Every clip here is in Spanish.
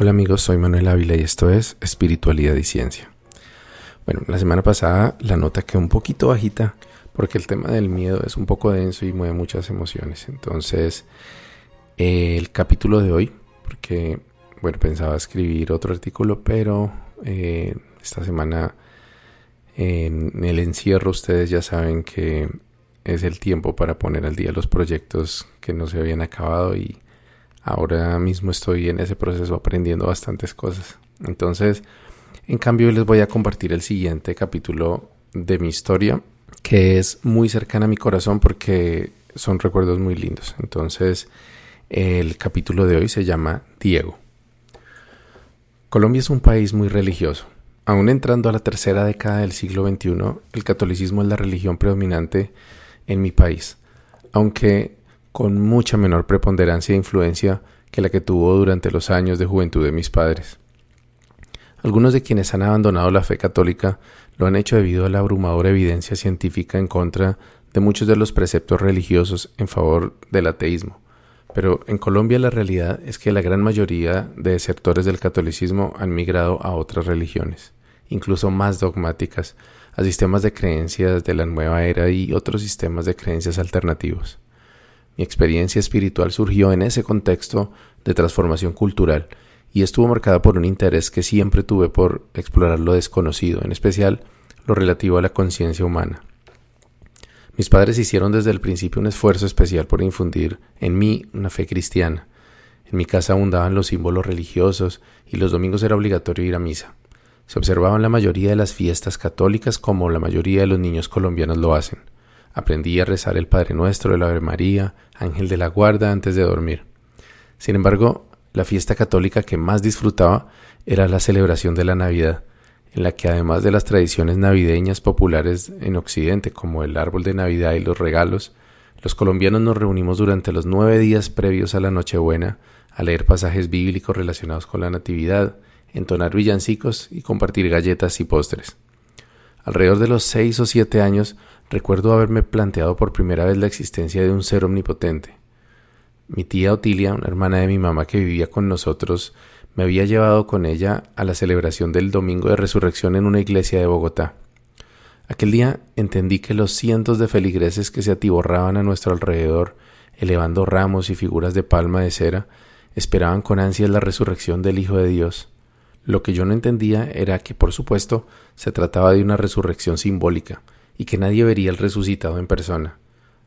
Hola amigos, soy Manuel Ávila y esto es Espiritualidad y Ciencia. Bueno, la semana pasada la nota quedó un poquito bajita porque el tema del miedo es un poco denso y mueve muchas emociones. Entonces, el capítulo de hoy, porque, bueno, pensaba escribir otro artículo, pero eh, esta semana en el encierro ustedes ya saben que es el tiempo para poner al día los proyectos que no se habían acabado y Ahora mismo estoy en ese proceso aprendiendo bastantes cosas. Entonces, en cambio, les voy a compartir el siguiente capítulo de mi historia, que es muy cercana a mi corazón porque son recuerdos muy lindos. Entonces, el capítulo de hoy se llama Diego. Colombia es un país muy religioso. Aún entrando a la tercera década del siglo XXI, el catolicismo es la religión predominante en mi país, aunque con mucha menor preponderancia e influencia que la que tuvo durante los años de juventud de mis padres. Algunos de quienes han abandonado la fe católica lo han hecho debido a la abrumadora evidencia científica en contra de muchos de los preceptos religiosos en favor del ateísmo. Pero en Colombia la realidad es que la gran mayoría de sectores del catolicismo han migrado a otras religiones, incluso más dogmáticas, a sistemas de creencias de la nueva era y otros sistemas de creencias alternativos. Mi experiencia espiritual surgió en ese contexto de transformación cultural y estuvo marcada por un interés que siempre tuve por explorar lo desconocido, en especial lo relativo a la conciencia humana. Mis padres hicieron desde el principio un esfuerzo especial por infundir en mí una fe cristiana. En mi casa abundaban los símbolos religiosos y los domingos era obligatorio ir a misa. Se observaban la mayoría de las fiestas católicas como la mayoría de los niños colombianos lo hacen. Aprendí a rezar el Padre Nuestro, el Ave María, Ángel de la Guarda antes de dormir. Sin embargo, la fiesta católica que más disfrutaba era la celebración de la Navidad, en la que además de las tradiciones navideñas populares en Occidente, como el árbol de Navidad y los regalos, los colombianos nos reunimos durante los nueve días previos a la Nochebuena a leer pasajes bíblicos relacionados con la Natividad, entonar villancicos y compartir galletas y postres. Alrededor de los seis o siete años recuerdo haberme planteado por primera vez la existencia de un ser omnipotente. Mi tía Otilia, una hermana de mi mamá que vivía con nosotros, me había llevado con ella a la celebración del Domingo de Resurrección en una iglesia de Bogotá. Aquel día entendí que los cientos de feligreses que se atiborraban a nuestro alrededor, elevando ramos y figuras de palma de cera, esperaban con ansias la resurrección del Hijo de Dios. Lo que yo no entendía era que, por supuesto, se trataba de una resurrección simbólica, y que nadie vería el resucitado en persona.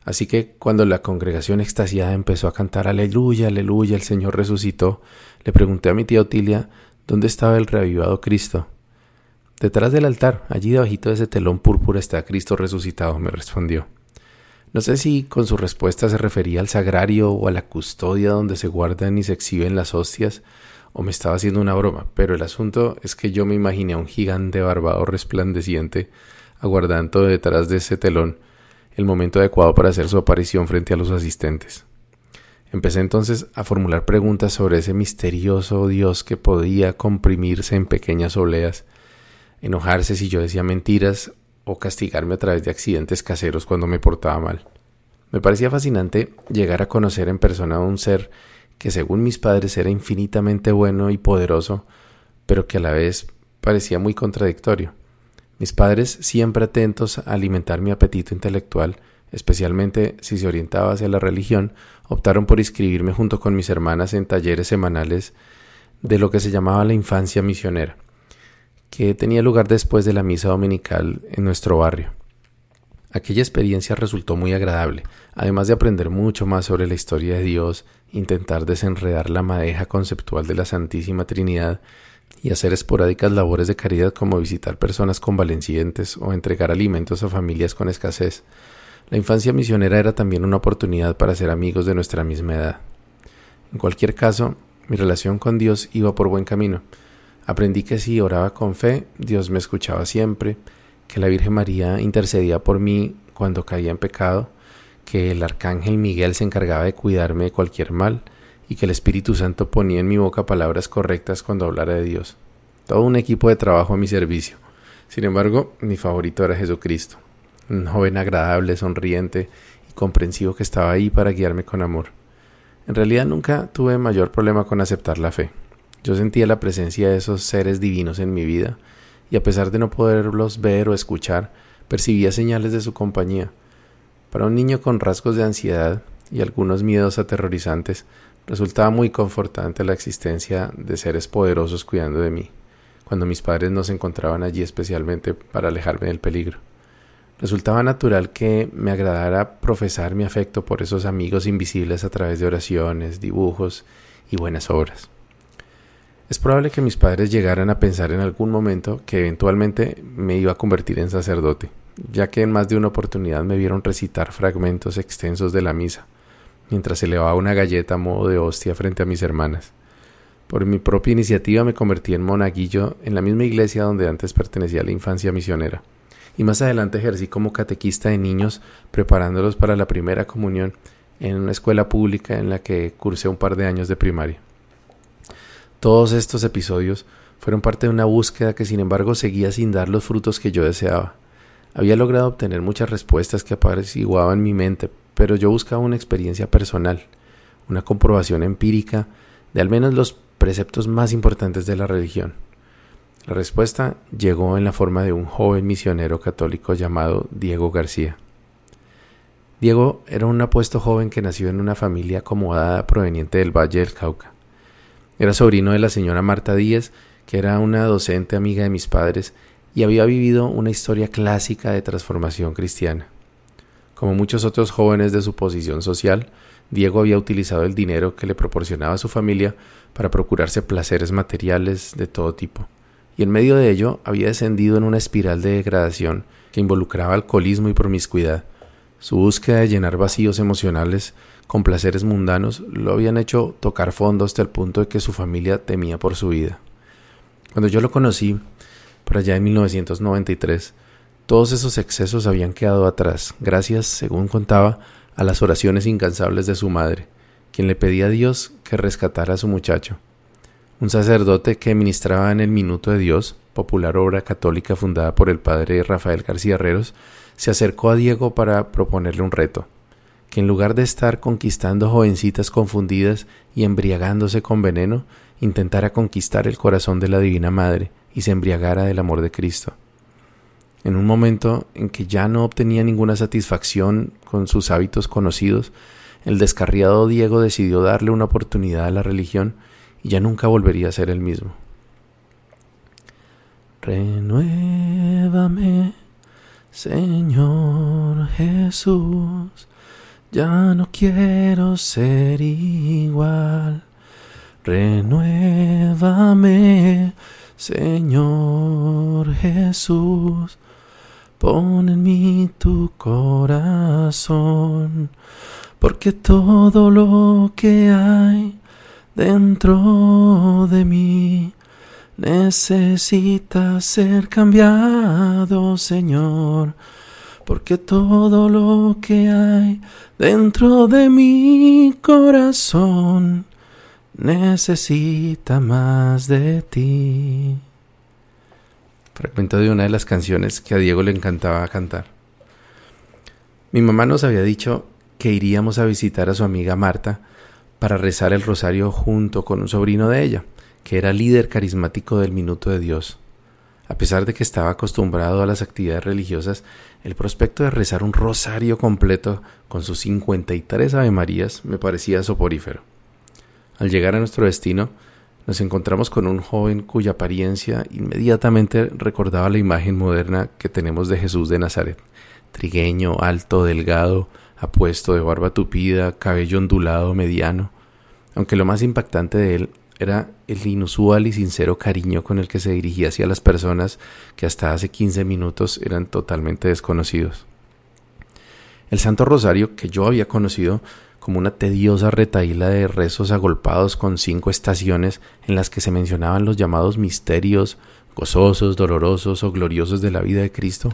Así que cuando la congregación extasiada empezó a cantar Aleluya, aleluya, el Señor resucitó, le pregunté a mi tía Otilia dónde estaba el reavivado Cristo. Detrás del altar, allí debajito de ese telón púrpura está Cristo resucitado, me respondió. No sé si con su respuesta se refería al sagrario o a la custodia donde se guardan y se exhiben las hostias, o me estaba haciendo una broma, pero el asunto es que yo me imaginé a un gigante barbado resplandeciente aguardando detrás de ese telón el momento adecuado para hacer su aparición frente a los asistentes. Empecé entonces a formular preguntas sobre ese misterioso Dios que podía comprimirse en pequeñas obleas, enojarse si yo decía mentiras o castigarme a través de accidentes caseros cuando me portaba mal. Me parecía fascinante llegar a conocer en persona a un ser que según mis padres era infinitamente bueno y poderoso, pero que a la vez parecía muy contradictorio. Mis padres, siempre atentos a alimentar mi apetito intelectual, especialmente si se orientaba hacia la religión, optaron por inscribirme junto con mis hermanas en talleres semanales de lo que se llamaba la infancia misionera, que tenía lugar después de la misa dominical en nuestro barrio. Aquella experiencia resultó muy agradable, además de aprender mucho más sobre la historia de Dios, intentar desenredar la madeja conceptual de la Santísima Trinidad y hacer esporádicas labores de caridad como visitar personas convalecientes o entregar alimentos a familias con escasez. La infancia misionera era también una oportunidad para ser amigos de nuestra misma edad. En cualquier caso, mi relación con Dios iba por buen camino. Aprendí que si oraba con fe, Dios me escuchaba siempre, que la Virgen María intercedía por mí cuando caía en pecado, que el arcángel Miguel se encargaba de cuidarme de cualquier mal, y que el Espíritu Santo ponía en mi boca palabras correctas cuando hablara de Dios. Todo un equipo de trabajo a mi servicio. Sin embargo, mi favorito era Jesucristo, un joven agradable, sonriente y comprensivo que estaba ahí para guiarme con amor. En realidad nunca tuve mayor problema con aceptar la fe. Yo sentía la presencia de esos seres divinos en mi vida y a pesar de no poderlos ver o escuchar, percibía señales de su compañía. Para un niño con rasgos de ansiedad y algunos miedos aterrorizantes, resultaba muy confortante la existencia de seres poderosos cuidando de mí, cuando mis padres no se encontraban allí especialmente para alejarme del peligro. Resultaba natural que me agradara profesar mi afecto por esos amigos invisibles a través de oraciones, dibujos y buenas obras. Es probable que mis padres llegaran a pensar en algún momento que eventualmente me iba a convertir en sacerdote, ya que en más de una oportunidad me vieron recitar fragmentos extensos de la misa, mientras elevaba una galleta a modo de hostia frente a mis hermanas. Por mi propia iniciativa me convertí en monaguillo en la misma iglesia donde antes pertenecía a la infancia misionera, y más adelante ejercí como catequista de niños preparándolos para la primera comunión en una escuela pública en la que cursé un par de años de primaria. Todos estos episodios fueron parte de una búsqueda que sin embargo seguía sin dar los frutos que yo deseaba. Había logrado obtener muchas respuestas que apaciguaban mi mente, pero yo buscaba una experiencia personal, una comprobación empírica de al menos los preceptos más importantes de la religión. La respuesta llegó en la forma de un joven misionero católico llamado Diego García. Diego era un apuesto joven que nació en una familia acomodada proveniente del Valle del Cauca. Era sobrino de la señora Marta Díez, que era una docente amiga de mis padres y había vivido una historia clásica de transformación cristiana. Como muchos otros jóvenes de su posición social, Diego había utilizado el dinero que le proporcionaba su familia para procurarse placeres materiales de todo tipo, y en medio de ello había descendido en una espiral de degradación que involucraba alcoholismo y promiscuidad. Su búsqueda de llenar vacíos emocionales con placeres mundanos lo habían hecho tocar fondo hasta el punto de que su familia temía por su vida. Cuando yo lo conocí, por allá en 1993, todos esos excesos habían quedado atrás, gracias, según contaba, a las oraciones incansables de su madre, quien le pedía a Dios que rescatara a su muchacho. Un sacerdote que ministraba en el Minuto de Dios, popular obra católica fundada por el padre Rafael García Herreros, se acercó a Diego para proponerle un reto que en lugar de estar conquistando jovencitas confundidas y embriagándose con veneno, intentara conquistar el corazón de la Divina Madre y se embriagara del amor de Cristo. En un momento en que ya no obtenía ninguna satisfacción con sus hábitos conocidos, el descarriado Diego decidió darle una oportunidad a la religión y ya nunca volvería a ser el mismo. Renuévame, Señor Jesús, ya no quiero ser igual. Renuévame, Señor Jesús. Pon en mí tu corazón, porque todo lo que hay dentro de mí necesita ser cambiado, Señor porque todo lo que hay dentro de mi corazón necesita más de ti. Fragmento de una de las canciones que a Diego le encantaba cantar. Mi mamá nos había dicho que iríamos a visitar a su amiga Marta para rezar el rosario junto con un sobrino de ella, que era líder carismático del Minuto de Dios. A pesar de que estaba acostumbrado a las actividades religiosas, el prospecto de rezar un rosario completo con sus 53 Ave Marías me parecía soporífero. Al llegar a nuestro destino, nos encontramos con un joven cuya apariencia inmediatamente recordaba la imagen moderna que tenemos de Jesús de Nazaret. Trigueño, alto, delgado, apuesto, de barba tupida, cabello ondulado, mediano. Aunque lo más impactante de él era el inusual y sincero cariño con el que se dirigía hacia las personas que hasta hace 15 minutos eran totalmente desconocidos. El Santo Rosario, que yo había conocido como una tediosa retaíla de rezos agolpados con cinco estaciones en las que se mencionaban los llamados misterios gozosos, dolorosos o gloriosos de la vida de Cristo,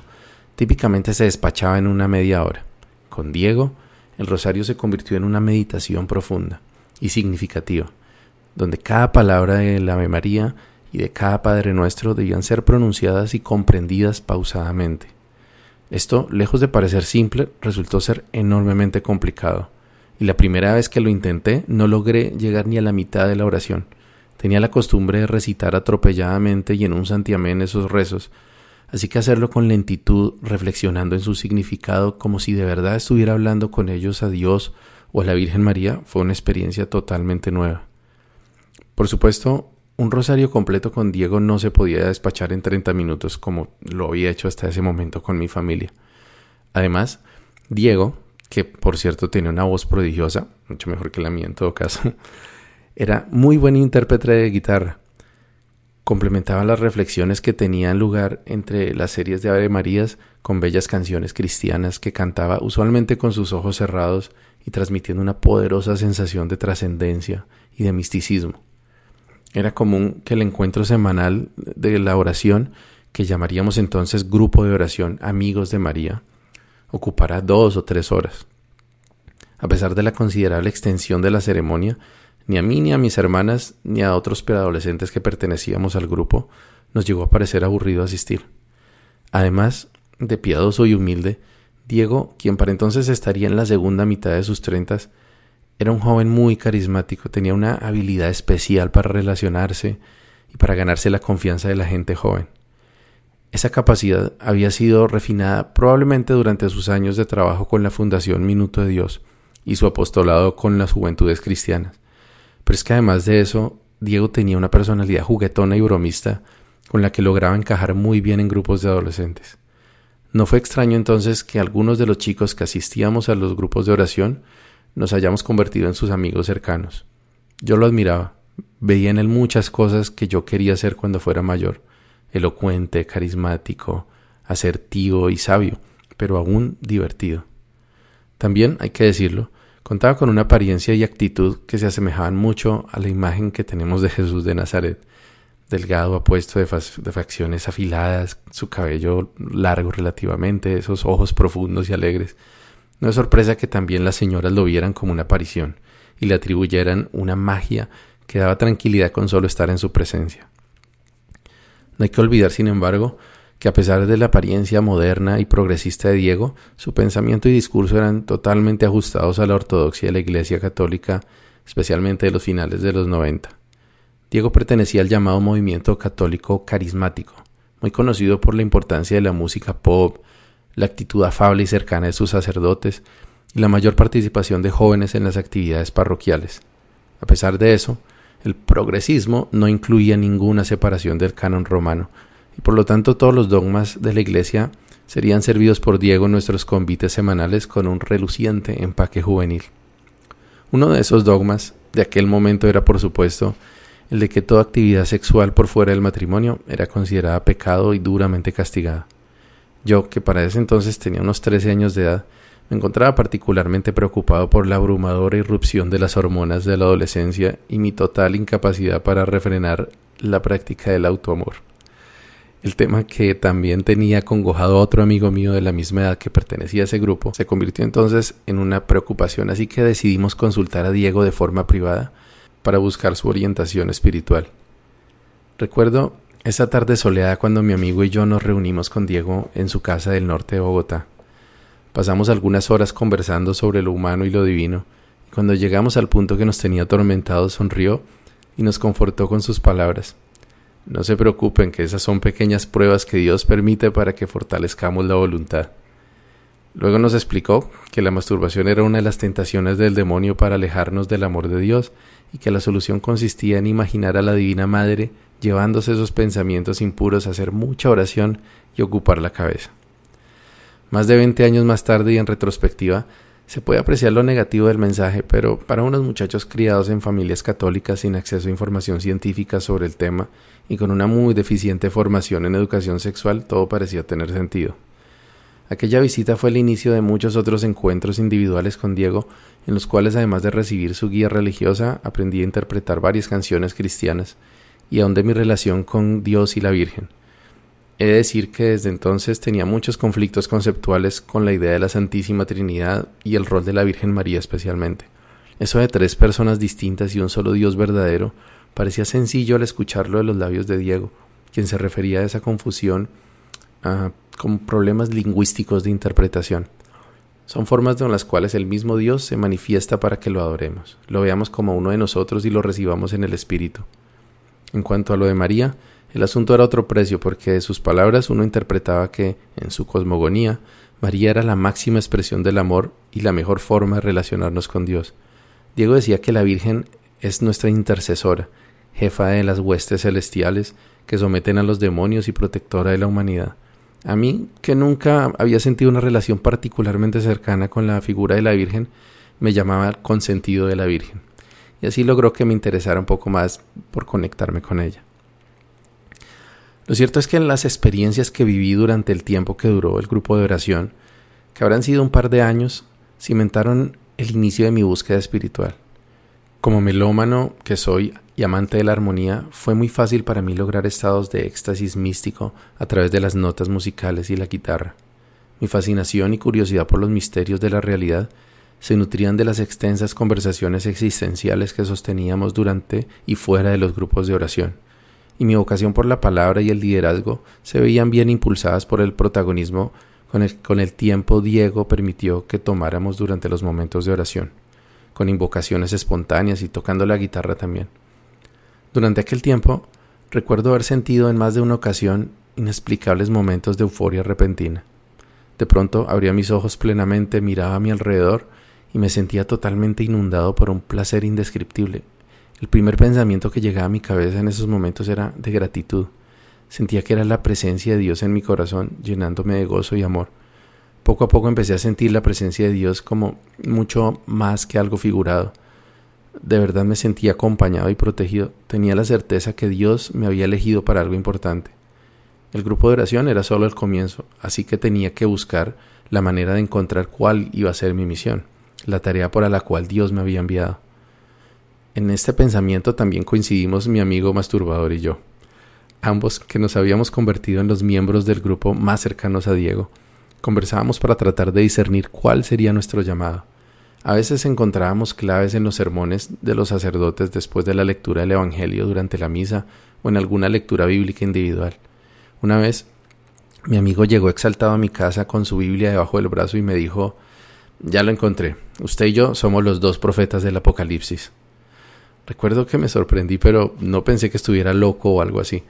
típicamente se despachaba en una media hora. Con Diego, el rosario se convirtió en una meditación profunda y significativa, donde cada palabra de la Ave María y de cada Padre Nuestro debían ser pronunciadas y comprendidas pausadamente. Esto, lejos de parecer simple, resultó ser enormemente complicado, y la primera vez que lo intenté no logré llegar ni a la mitad de la oración. tenía la costumbre de recitar atropelladamente y en un santiamén esos rezos, así que hacerlo con lentitud, reflexionando en su significado como si de verdad estuviera hablando con ellos a Dios o a la Virgen María, fue una experiencia totalmente nueva. Por supuesto, un rosario completo con Diego no se podía despachar en 30 minutos como lo había hecho hasta ese momento con mi familia. Además, Diego, que por cierto tenía una voz prodigiosa, mucho mejor que la mía en todo caso, era muy buen intérprete de guitarra. Complementaba las reflexiones que tenían lugar entre las series de Ave Marías con bellas canciones cristianas que cantaba usualmente con sus ojos cerrados y transmitiendo una poderosa sensación de trascendencia y de misticismo. Era común que el encuentro semanal de la oración, que llamaríamos entonces grupo de oración Amigos de María, ocupara dos o tres horas. A pesar de la considerable extensión de la ceremonia, ni a mí ni a mis hermanas ni a otros preadolescentes que pertenecíamos al grupo nos llegó a parecer aburrido asistir. Además de piadoso y humilde, Diego, quien para entonces estaría en la segunda mitad de sus treintas, era un joven muy carismático, tenía una habilidad especial para relacionarse y para ganarse la confianza de la gente joven. Esa capacidad había sido refinada probablemente durante sus años de trabajo con la Fundación Minuto de Dios y su apostolado con las juventudes cristianas. Pero es que además de eso, Diego tenía una personalidad juguetona y bromista con la que lograba encajar muy bien en grupos de adolescentes. No fue extraño entonces que algunos de los chicos que asistíamos a los grupos de oración nos hayamos convertido en sus amigos cercanos. Yo lo admiraba, veía en él muchas cosas que yo quería hacer cuando fuera mayor elocuente, carismático, asertivo y sabio, pero aún divertido. También, hay que decirlo, contaba con una apariencia y actitud que se asemejaban mucho a la imagen que tenemos de Jesús de Nazaret, delgado, apuesto de, de facciones afiladas, su cabello largo relativamente, esos ojos profundos y alegres. No es sorpresa que también las señoras lo vieran como una aparición y le atribuyeran una magia que daba tranquilidad con solo estar en su presencia. No hay que olvidar, sin embargo, que a pesar de la apariencia moderna y progresista de Diego, su pensamiento y discurso eran totalmente ajustados a la ortodoxia de la Iglesia Católica, especialmente de los finales de los 90. Diego pertenecía al llamado movimiento católico carismático, muy conocido por la importancia de la música pop, la actitud afable y cercana de sus sacerdotes y la mayor participación de jóvenes en las actividades parroquiales. A pesar de eso, el progresismo no incluía ninguna separación del canon romano, y por lo tanto todos los dogmas de la Iglesia serían servidos por Diego en nuestros convites semanales con un reluciente empaque juvenil. Uno de esos dogmas de aquel momento era, por supuesto, el de que toda actividad sexual por fuera del matrimonio era considerada pecado y duramente castigada. Yo, que para ese entonces tenía unos 13 años de edad, me encontraba particularmente preocupado por la abrumadora irrupción de las hormonas de la adolescencia y mi total incapacidad para refrenar la práctica del autoamor. El tema que también tenía congojado a otro amigo mío de la misma edad que pertenecía a ese grupo se convirtió entonces en una preocupación, así que decidimos consultar a Diego de forma privada para buscar su orientación espiritual. Recuerdo esa tarde soleada cuando mi amigo y yo nos reunimos con Diego en su casa del norte de Bogotá. Pasamos algunas horas conversando sobre lo humano y lo divino, y cuando llegamos al punto que nos tenía atormentados sonrió y nos confortó con sus palabras. No se preocupen que esas son pequeñas pruebas que Dios permite para que fortalezcamos la voluntad. Luego nos explicó que la masturbación era una de las tentaciones del demonio para alejarnos del amor de Dios y que la solución consistía en imaginar a la Divina Madre llevándose esos pensamientos impuros a hacer mucha oración y ocupar la cabeza. Más de 20 años más tarde y en retrospectiva, se puede apreciar lo negativo del mensaje, pero para unos muchachos criados en familias católicas sin acceso a información científica sobre el tema y con una muy deficiente formación en educación sexual, todo parecía tener sentido. Aquella visita fue el inicio de muchos otros encuentros individuales con Diego, en los cuales además de recibir su guía religiosa, aprendí a interpretar varias canciones cristianas y ahondé mi relación con Dios y la Virgen. He de decir que desde entonces tenía muchos conflictos conceptuales con la idea de la Santísima Trinidad y el rol de la Virgen María especialmente. Eso de tres personas distintas y un solo Dios verdadero parecía sencillo al escucharlo de los labios de Diego, quien se refería a esa confusión ah, con problemas lingüísticos de interpretación. Son formas con las cuales el mismo Dios se manifiesta para que lo adoremos, lo veamos como uno de nosotros y lo recibamos en el Espíritu. En cuanto a lo de María, el asunto era otro precio, porque de sus palabras uno interpretaba que, en su cosmogonía, María era la máxima expresión del amor y la mejor forma de relacionarnos con Dios. Diego decía que la Virgen es nuestra intercesora, jefa de las huestes celestiales que someten a los demonios y protectora de la humanidad. A mí, que nunca había sentido una relación particularmente cercana con la figura de la Virgen, me llamaba consentido de la Virgen. Y así logró que me interesara un poco más por conectarme con ella. Lo cierto es que las experiencias que viví durante el tiempo que duró el grupo de oración, que habrán sido un par de años, cimentaron el inicio de mi búsqueda espiritual. Como melómano que soy y amante de la armonía, fue muy fácil para mí lograr estados de éxtasis místico a través de las notas musicales y la guitarra. Mi fascinación y curiosidad por los misterios de la realidad se nutrían de las extensas conversaciones existenciales que sosteníamos durante y fuera de los grupos de oración y mi vocación por la palabra y el liderazgo se veían bien impulsadas por el protagonismo con el, tiempo Diego permitió que tomáramos durante los momentos de oración, con invocaciones espontáneas y tocando la guitarra también. Durante aquel tiempo, recuerdo haber sentido en más de una ocasión inexplicables momentos de euforia repentina. De pronto abría mis ojos plenamente, miraba a mi alrededor y me sentía totalmente inundado por un placer indescriptible, el primer pensamiento que llegaba a mi cabeza en esos momentos era de gratitud. Sentía que era la presencia de Dios en mi corazón, llenándome de gozo y amor. Poco a poco empecé a sentir la presencia de Dios como mucho más que algo figurado. De verdad me sentía acompañado y protegido. Tenía la certeza que Dios me había elegido para algo importante. El grupo de oración era solo el comienzo, así que tenía que buscar la manera de encontrar cuál iba a ser mi misión, la tarea para la cual Dios me había enviado. En este pensamiento también coincidimos mi amigo masturbador y yo, ambos que nos habíamos convertido en los miembros del grupo más cercanos a Diego. Conversábamos para tratar de discernir cuál sería nuestro llamado. A veces encontrábamos claves en los sermones de los sacerdotes después de la lectura del Evangelio durante la misa o en alguna lectura bíblica individual. Una vez, mi amigo llegó exaltado a mi casa con su Biblia debajo del brazo y me dijo, ya lo encontré, usted y yo somos los dos profetas del Apocalipsis. Recuerdo que me sorprendí, pero no pensé que estuviera loco o algo así.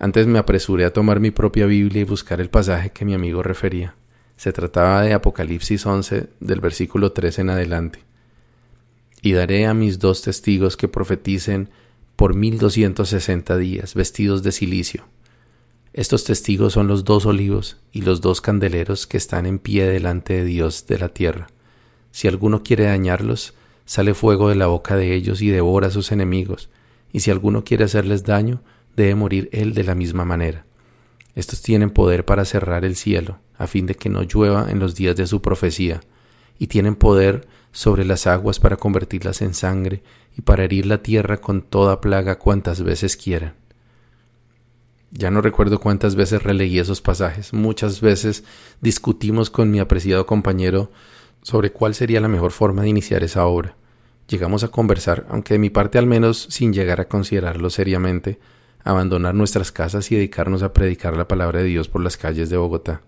Antes me apresuré a tomar mi propia Biblia y buscar el pasaje que mi amigo refería. Se trataba de Apocalipsis 11, del versículo 3 en adelante. Y daré a mis dos testigos que profeticen por mil doscientos sesenta días, vestidos de silicio. Estos testigos son los dos olivos y los dos candeleros que están en pie delante de Dios de la tierra. Si alguno quiere dañarlos, sale fuego de la boca de ellos y devora a sus enemigos, y si alguno quiere hacerles daño, debe morir él de la misma manera. Estos tienen poder para cerrar el cielo, a fin de que no llueva en los días de su profecía, y tienen poder sobre las aguas para convertirlas en sangre y para herir la tierra con toda plaga cuantas veces quieran. Ya no recuerdo cuántas veces releí esos pasajes. Muchas veces discutimos con mi apreciado compañero sobre cuál sería la mejor forma de iniciar esa obra. Llegamos a conversar, aunque de mi parte al menos sin llegar a considerarlo seriamente, abandonar nuestras casas y dedicarnos a predicar la palabra de Dios por las calles de Bogotá.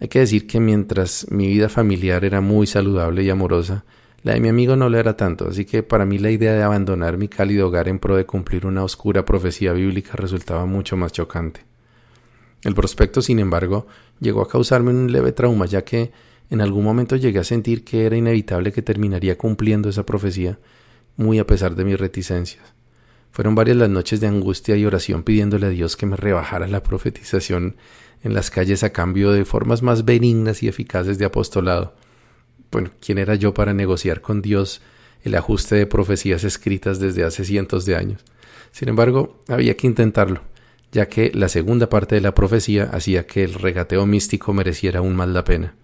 Hay que decir que mientras mi vida familiar era muy saludable y amorosa, la de mi amigo no lo era tanto, así que para mí la idea de abandonar mi cálido hogar en pro de cumplir una oscura profecía bíblica resultaba mucho más chocante. El prospecto, sin embargo, llegó a causarme un leve trauma, ya que en algún momento llegué a sentir que era inevitable que terminaría cumpliendo esa profecía, muy a pesar de mis reticencias. Fueron varias las noches de angustia y oración pidiéndole a Dios que me rebajara la profetización en las calles a cambio de formas más benignas y eficaces de apostolado. Bueno, ¿quién era yo para negociar con Dios el ajuste de profecías escritas desde hace cientos de años? Sin embargo, había que intentarlo, ya que la segunda parte de la profecía hacía que el regateo místico mereciera aún más la pena.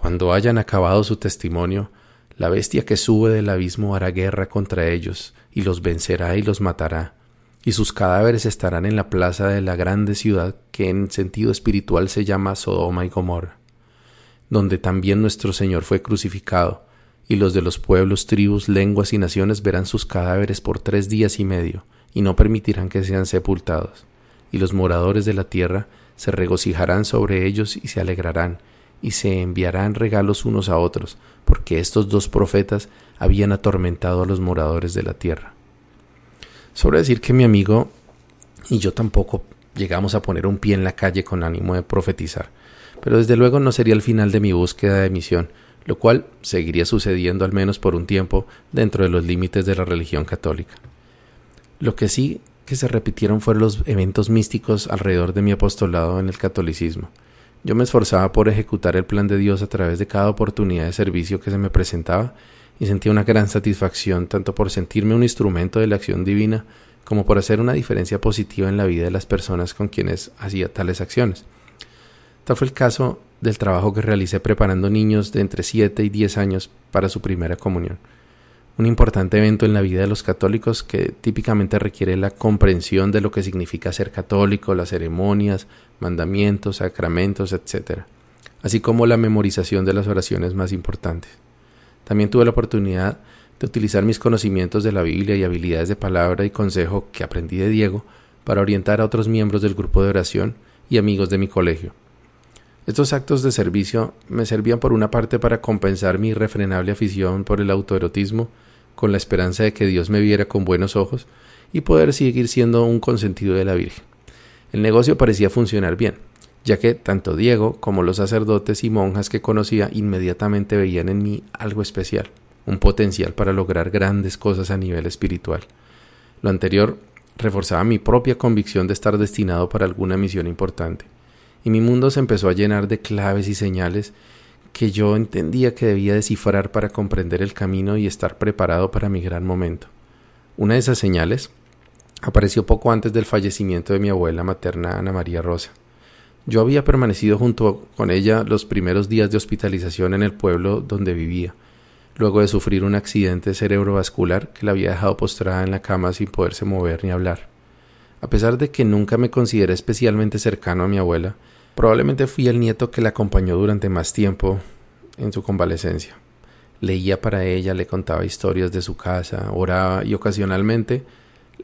Cuando hayan acabado su testimonio, la bestia que sube del abismo hará guerra contra ellos, y los vencerá y los matará, y sus cadáveres estarán en la plaza de la grande ciudad que en sentido espiritual se llama Sodoma y Gomorra, donde también nuestro Señor fue crucificado, y los de los pueblos, tribus, lenguas y naciones verán sus cadáveres por tres días y medio, y no permitirán que sean sepultados, y los moradores de la tierra se regocijarán sobre ellos y se alegrarán, y se enviarán regalos unos a otros, porque estos dos profetas habían atormentado a los moradores de la tierra. Sobre decir que mi amigo y yo tampoco llegamos a poner un pie en la calle con ánimo de profetizar, pero desde luego no sería el final de mi búsqueda de misión, lo cual seguiría sucediendo al menos por un tiempo dentro de los límites de la religión católica. Lo que sí que se repitieron fueron los eventos místicos alrededor de mi apostolado en el catolicismo. Yo me esforzaba por ejecutar el plan de Dios a través de cada oportunidad de servicio que se me presentaba y sentía una gran satisfacción tanto por sentirme un instrumento de la acción divina como por hacer una diferencia positiva en la vida de las personas con quienes hacía tales acciones. Tal fue el caso del trabajo que realicé preparando niños de entre 7 y 10 años para su primera comunión. Un importante evento en la vida de los católicos que típicamente requiere la comprensión de lo que significa ser católico, las ceremonias, mandamientos, sacramentos, etc., así como la memorización de las oraciones más importantes. También tuve la oportunidad de utilizar mis conocimientos de la Biblia y habilidades de palabra y consejo que aprendí de Diego para orientar a otros miembros del grupo de oración y amigos de mi colegio. Estos actos de servicio me servían por una parte para compensar mi irrefrenable afición por el autoerotismo, con la esperanza de que Dios me viera con buenos ojos y poder seguir siendo un consentido de la Virgen. El negocio parecía funcionar bien, ya que tanto Diego como los sacerdotes y monjas que conocía inmediatamente veían en mí algo especial, un potencial para lograr grandes cosas a nivel espiritual. Lo anterior reforzaba mi propia convicción de estar destinado para alguna misión importante y mi mundo se empezó a llenar de claves y señales que yo entendía que debía descifrar para comprender el camino y estar preparado para mi gran momento. Una de esas señales apareció poco antes del fallecimiento de mi abuela materna Ana María Rosa. Yo había permanecido junto con ella los primeros días de hospitalización en el pueblo donde vivía, luego de sufrir un accidente cerebrovascular que la había dejado postrada en la cama sin poderse mover ni hablar. A pesar de que nunca me consideré especialmente cercano a mi abuela, Probablemente fui el nieto que la acompañó durante más tiempo en su convalecencia. Leía para ella, le contaba historias de su casa, oraba y ocasionalmente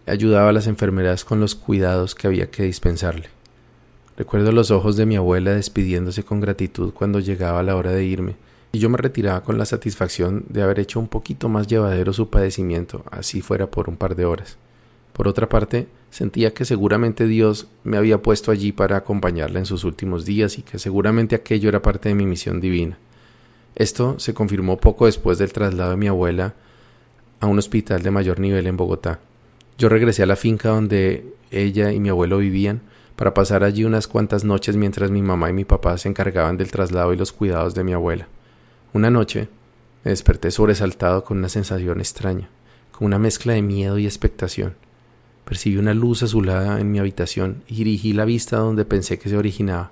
ayudaba a las enfermeras con los cuidados que había que dispensarle. Recuerdo los ojos de mi abuela despidiéndose con gratitud cuando llegaba la hora de irme, y yo me retiraba con la satisfacción de haber hecho un poquito más llevadero su padecimiento, así fuera por un par de horas. Por otra parte, sentía que seguramente Dios me había puesto allí para acompañarla en sus últimos días y que seguramente aquello era parte de mi misión divina. Esto se confirmó poco después del traslado de mi abuela a un hospital de mayor nivel en Bogotá. Yo regresé a la finca donde ella y mi abuelo vivían para pasar allí unas cuantas noches mientras mi mamá y mi papá se encargaban del traslado y los cuidados de mi abuela. Una noche me desperté sobresaltado con una sensación extraña, con una mezcla de miedo y expectación. Percibí una luz azulada en mi habitación y dirigí la vista donde pensé que se originaba.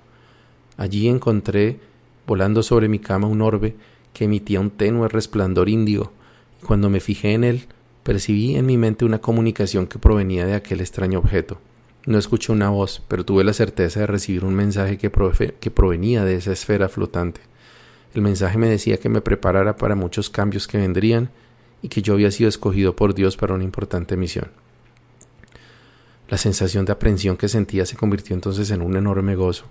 Allí encontré, volando sobre mi cama, un orbe que emitía un tenue resplandor índigo, y cuando me fijé en él, percibí en mi mente una comunicación que provenía de aquel extraño objeto. No escuché una voz, pero tuve la certeza de recibir un mensaje que, que provenía de esa esfera flotante. El mensaje me decía que me preparara para muchos cambios que vendrían y que yo había sido escogido por Dios para una importante misión. La sensación de aprensión que sentía se convirtió entonces en un enorme gozo,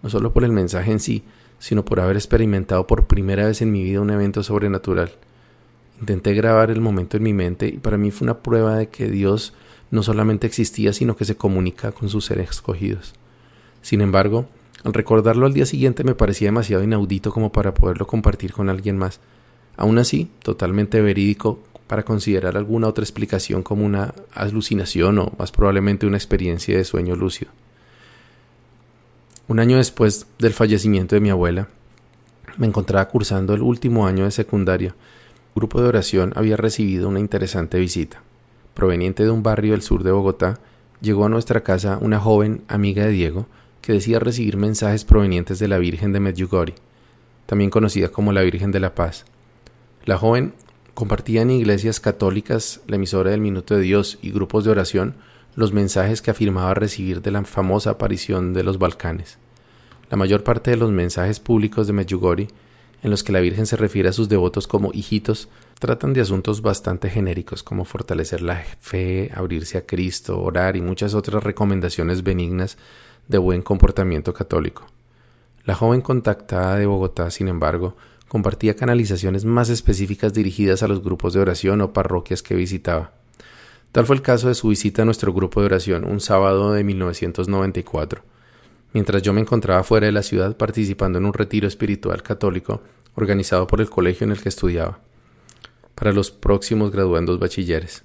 no solo por el mensaje en sí, sino por haber experimentado por primera vez en mi vida un evento sobrenatural. Intenté grabar el momento en mi mente y para mí fue una prueba de que Dios no solamente existía, sino que se comunica con sus seres escogidos. Sin embargo, al recordarlo al día siguiente me parecía demasiado inaudito como para poderlo compartir con alguien más. Aún así, totalmente verídico, para considerar alguna otra explicación como una alucinación o más probablemente una experiencia de sueño lúcido. Un año después del fallecimiento de mi abuela, me encontraba cursando el último año de secundaria. Un grupo de oración había recibido una interesante visita. Proveniente de un barrio del sur de Bogotá, llegó a nuestra casa una joven amiga de Diego que decía recibir mensajes provenientes de la Virgen de Medjugorje, también conocida como la Virgen de la Paz. La joven Compartía en iglesias católicas, la emisora del Minuto de Dios y grupos de oración los mensajes que afirmaba recibir de la famosa aparición de los Balcanes. La mayor parte de los mensajes públicos de Medjugorje, en los que la Virgen se refiere a sus devotos como hijitos, tratan de asuntos bastante genéricos como fortalecer la fe, abrirse a Cristo, orar y muchas otras recomendaciones benignas de buen comportamiento católico. La joven contactada de Bogotá, sin embargo, compartía canalizaciones más específicas dirigidas a los grupos de oración o parroquias que visitaba. Tal fue el caso de su visita a nuestro grupo de oración un sábado de 1994. Mientras yo me encontraba fuera de la ciudad participando en un retiro espiritual católico organizado por el colegio en el que estudiaba, para los próximos graduandos bachilleres.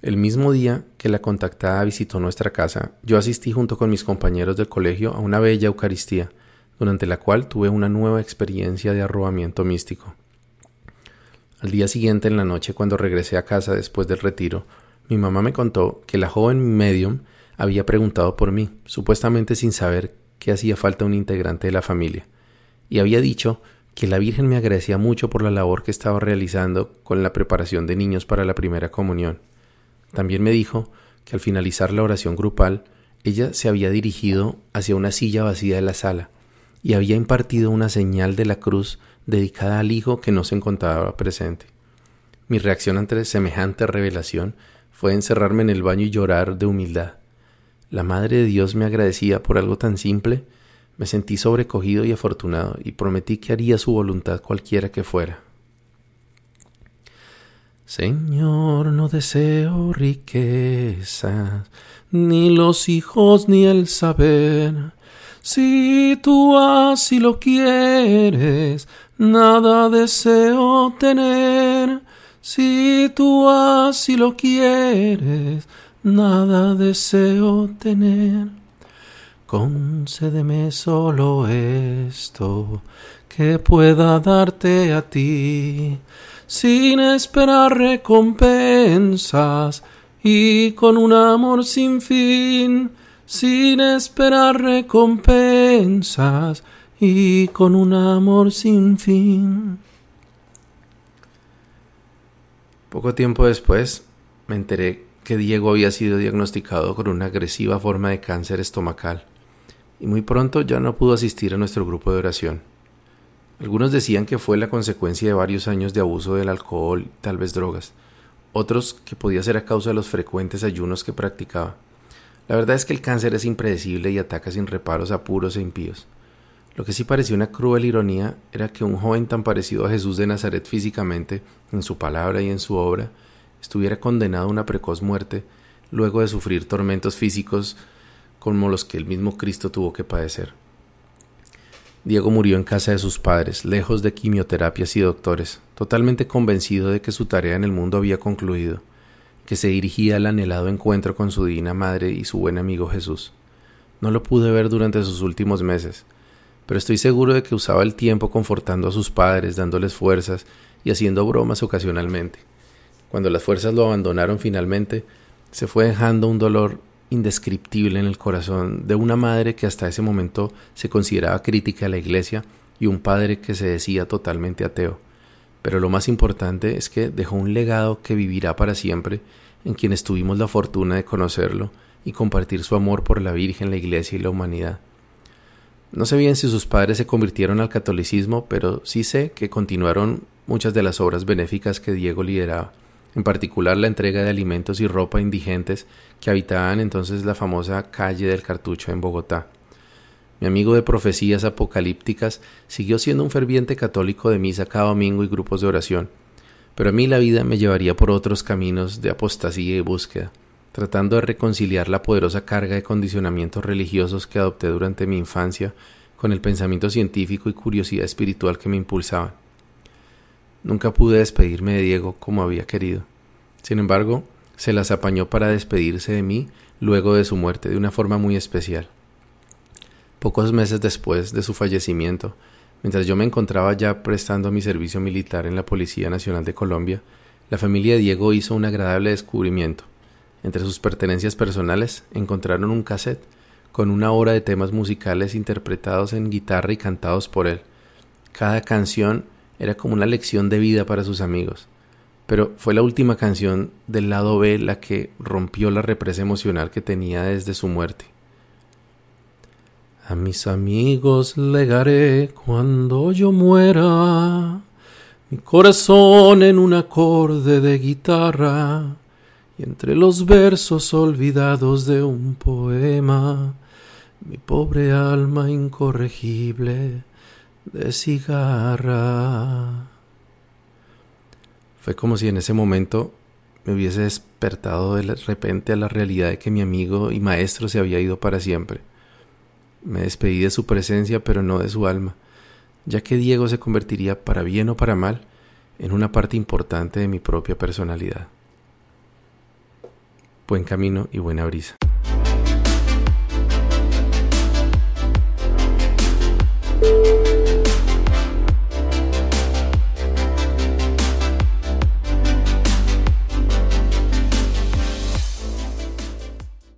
El mismo día que la contactada visitó nuestra casa, yo asistí junto con mis compañeros del colegio a una bella Eucaristía, durante la cual tuve una nueva experiencia de arrobamiento místico. Al día siguiente, en la noche, cuando regresé a casa después del retiro, mi mamá me contó que la joven medium había preguntado por mí, supuestamente sin saber que hacía falta un integrante de la familia, y había dicho que la Virgen me agradecía mucho por la labor que estaba realizando con la preparación de niños para la primera comunión. También me dijo que al finalizar la oración grupal, ella se había dirigido hacia una silla vacía de la sala y había impartido una señal de la cruz dedicada al hijo que no se encontraba presente. Mi reacción ante semejante revelación fue encerrarme en el baño y llorar de humildad. La Madre de Dios me agradecía por algo tan simple, me sentí sobrecogido y afortunado y prometí que haría su voluntad cualquiera que fuera. Señor, no deseo riquezas, ni los hijos ni el saber. Si tú así lo quieres, nada deseo tener. Si tú así lo quieres, nada deseo tener. Concédeme solo esto, que pueda darte a ti, sin esperar recompensas y con un amor sin fin, sin esperar recompensas y con un amor sin fin. Poco tiempo después me enteré que Diego había sido diagnosticado con una agresiva forma de cáncer estomacal y muy pronto ya no pudo asistir a nuestro grupo de oración. Algunos decían que fue la consecuencia de varios años de abuso del alcohol y tal vez drogas, otros que podía ser a causa de los frecuentes ayunos que practicaba. La verdad es que el cáncer es impredecible y ataca sin reparos a puros e impíos. Lo que sí parecía una cruel ironía era que un joven tan parecido a Jesús de Nazaret físicamente, en su palabra y en su obra, estuviera condenado a una precoz muerte luego de sufrir tormentos físicos como los que el mismo Cristo tuvo que padecer. Diego murió en casa de sus padres, lejos de quimioterapias y doctores, totalmente convencido de que su tarea en el mundo había concluido, que se dirigía al anhelado encuentro con su divina madre y su buen amigo Jesús. No lo pude ver durante sus últimos meses, pero estoy seguro de que usaba el tiempo confortando a sus padres, dándoles fuerzas y haciendo bromas ocasionalmente. Cuando las fuerzas lo abandonaron finalmente, se fue dejando un dolor indescriptible en el corazón de una madre que hasta ese momento se consideraba crítica a la iglesia y un padre que se decía totalmente ateo. Pero lo más importante es que dejó un legado que vivirá para siempre en quienes tuvimos la fortuna de conocerlo y compartir su amor por la Virgen, la Iglesia y la humanidad. No sé bien si sus padres se convirtieron al catolicismo, pero sí sé que continuaron muchas de las obras benéficas que Diego lideraba, en particular la entrega de alimentos y ropa indigentes que habitaban entonces la famosa calle del Cartucho en Bogotá. Mi amigo de profecías apocalípticas siguió siendo un ferviente católico de misa cada domingo y grupos de oración, pero a mí la vida me llevaría por otros caminos de apostasía y búsqueda tratando de reconciliar la poderosa carga de condicionamientos religiosos que adopté durante mi infancia con el pensamiento científico y curiosidad espiritual que me impulsaban. Nunca pude despedirme de Diego como había querido. Sin embargo, se las apañó para despedirse de mí luego de su muerte de una forma muy especial. Pocos meses después de su fallecimiento, mientras yo me encontraba ya prestando mi servicio militar en la Policía Nacional de Colombia, la familia de Diego hizo un agradable descubrimiento. Entre sus pertenencias personales encontraron un cassette con una hora de temas musicales interpretados en guitarra y cantados por él. Cada canción era como una lección de vida para sus amigos, pero fue la última canción del lado B la que rompió la represa emocional que tenía desde su muerte. A mis amigos legaré cuando yo muera mi corazón en un acorde de guitarra y entre los versos olvidados de un poema, mi pobre alma incorregible de cigarra. Fue como si en ese momento me hubiese despertado de repente a la realidad de que mi amigo y maestro se había ido para siempre. Me despedí de su presencia, pero no de su alma, ya que Diego se convertiría, para bien o para mal, en una parte importante de mi propia personalidad. Buen camino y buena brisa.